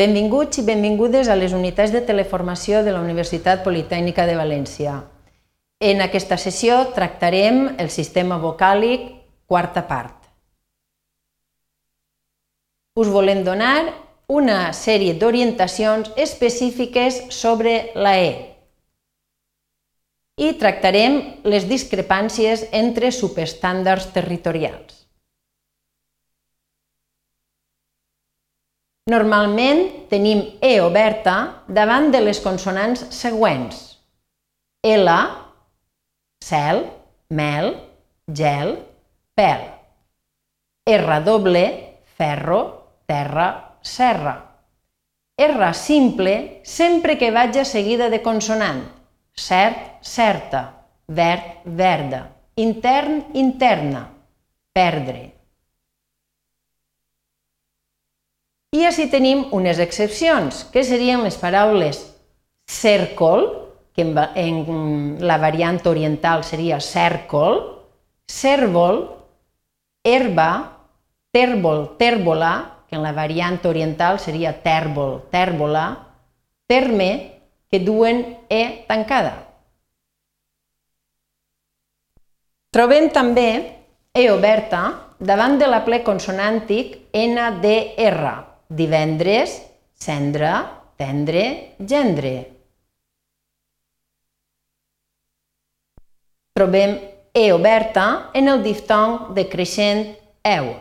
Benvinguts i benvingudes a les unitats de teleformació de la Universitat Politècnica de València. En aquesta sessió tractarem el sistema vocàlic quarta part. Us volem donar una sèrie d'orientacions específiques sobre la E. I tractarem les discrepàncies entre subestàndards territorials. Normalment tenim E oberta davant de les consonants següents. L, cel, mel, gel, pèl. R doble, ferro, terra, serra. R simple sempre que vaja seguida de consonant. Cert, certa, verd, verda, intern, interna, perdre. I així tenim unes excepcions, que serien les paraules cèrcol, que en la variant oriental seria cèrcol, cèrvol, herba, tèrbol, tèrbola, que en la variant oriental seria tèrbol, tèrbola, terme, que duen E tancada. Trobem també E oberta davant de la ple consonàntic NDR, divendres, cendre, tendre, gendre. Trobem E oberta en el diftong decreixent eu.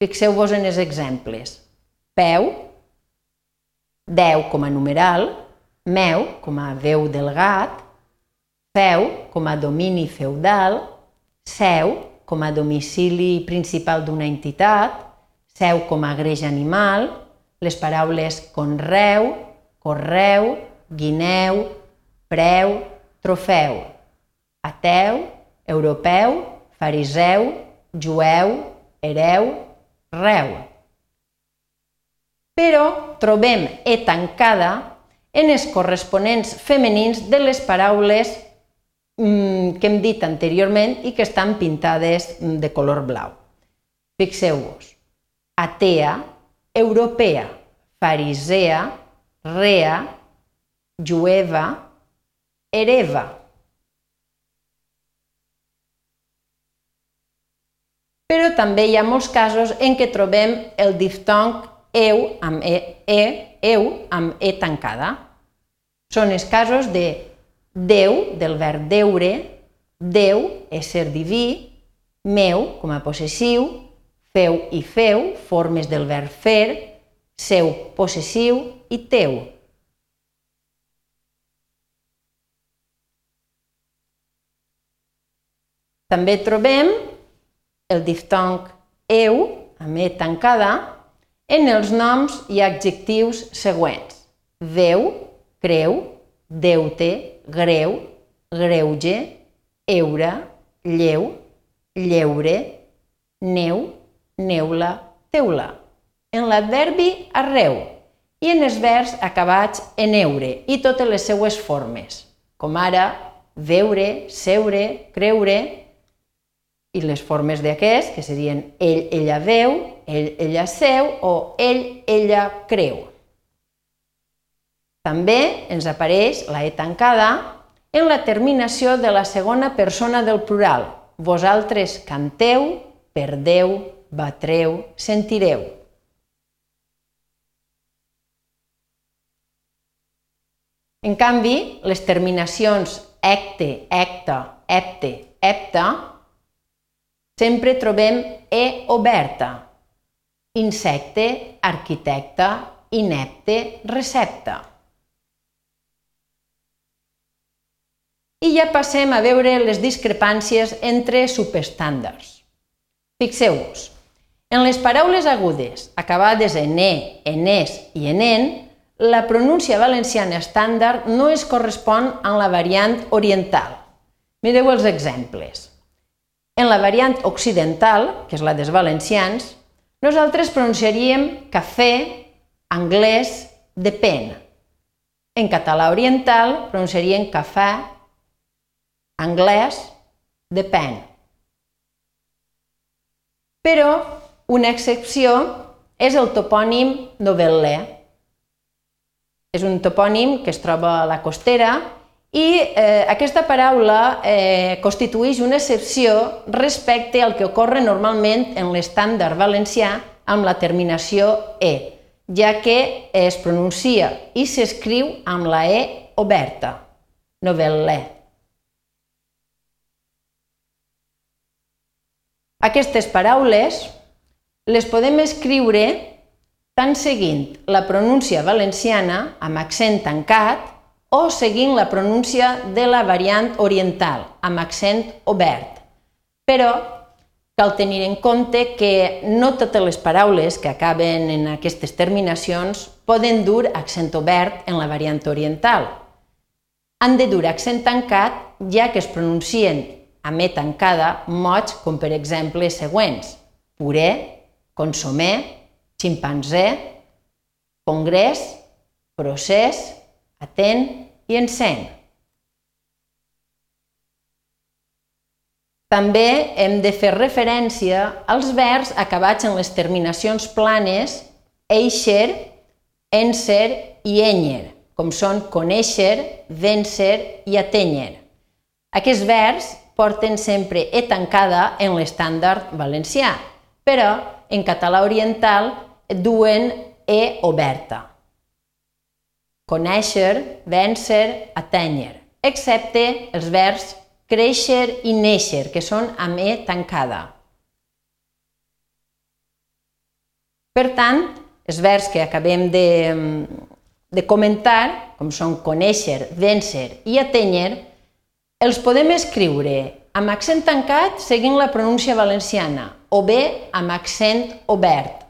Fixeu-vos en els exemples. Peu, deu com a numeral, meu com a veu del gat, feu com a domini feudal, seu com a domicili principal d'una entitat, seu com a greix animal, les paraules conreu, correu, guineu, preu, trofeu, ateu, europeu, fariseu, jueu, hereu, reu. Però trobem e tancada en els corresponents femenins de les paraules mm, que hem dit anteriorment i que estan pintades de color blau. Fixeu-vos atea, europea, farisea, rea, jueva, hereva. Però també hi ha molts casos en què trobem el diftong eu amb e, e, eu amb e tancada. Són els casos de Déu, del verb deure, Déu, ésser diví, meu, com a possessiu, feu i feu, formes del verb fer, seu possessiu i teu. També trobem el diftong eu, amb e tancada, en els noms i adjectius següents. Veu, creu, deute, greu, greuge, eure, lleu, lleure, neu, neula, teula, en l'adverbi arreu i en els verbs acabats en eure i totes les seues formes, com ara veure, seure, creure i les formes d'aquest, que serien ell, ella veu, ell, ella seu o ell, ella creu. També ens apareix la E tancada en la terminació de la segona persona del plural. Vosaltres canteu, perdeu, batreu, sentireu. En canvi, les terminacions ecte, ecta, epte, epta, sempre trobem e oberta. Insecte, arquitecte, inepte, recepta. I ja passem a veure les discrepàncies entre subestàndards. Fixeu-vos, en les paraules agudes acabades en e, en es i en en, la pronúncia valenciana estàndard no es correspon amb la variant oriental. Mireu els exemples. En la variant occidental, que és la dels valencians, nosaltres pronunciaríem cafè, anglès, depèn. En català oriental pronunciaríem cafè, anglès, depèn. Però una excepció és el topònim novel·lè, és un topònim que es troba a la costera i eh, aquesta paraula eh, constitueix una excepció respecte al que ocorre normalment en l'estàndard valencià amb la terminació E, ja que es pronuncia i s'escriu amb la E oberta, no ve l'E. Aquestes paraules les podem escriure tant seguint la pronúncia valenciana amb accent tancat o seguint la pronúncia de la variant oriental amb accent obert. Però cal tenir en compte que no totes les paraules que acaben en aquestes terminacions poden dur accent obert en la variant oriental. Han de dur accent tancat ja que es pronuncien amb E tancada mots com per exemple següents puré, consomé, ximpanzé, congrés, procés, atent i encén. També hem de fer referència als verbs acabats en les terminacions planes eixer, enser i enyer, com són conèixer, vèncer i atènyer. Aquests verbs porten sempre E tancada en l'estàndard valencià, però en català oriental duen E oberta. Conèixer, vèncer, atènyer, excepte els verbs créixer i néixer, que són amb E tancada. Per tant, els verbs que acabem de, de comentar, com són conèixer, vèncer i atènyer, els podem escriure amb accent tancat seguint la pronúncia valenciana o bé amb accent obert,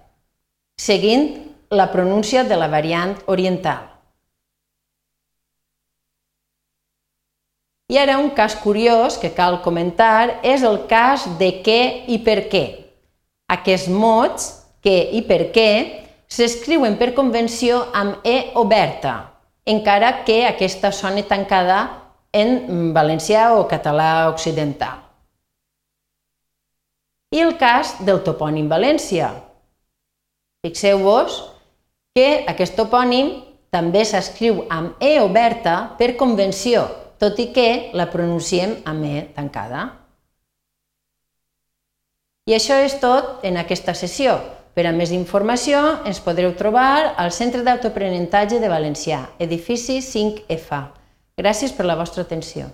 seguint la pronúncia de la variant oriental. I ara un cas curiós que cal comentar és el cas de què i per què. Aquests mots, què i per què, s'escriuen per convenció amb E oberta, encara que aquesta sona tancada en valencià o català occidental. I el cas del topònim València. Fixeu-vos que aquest topònim també s'escriu amb E oberta per convenció, tot i que la pronunciem amb E tancada. I això és tot en aquesta sessió. Per a més informació ens podreu trobar al Centre d'Autoaprenentatge de Valencià, edifici 5F. Gràcies per la vostra atenció.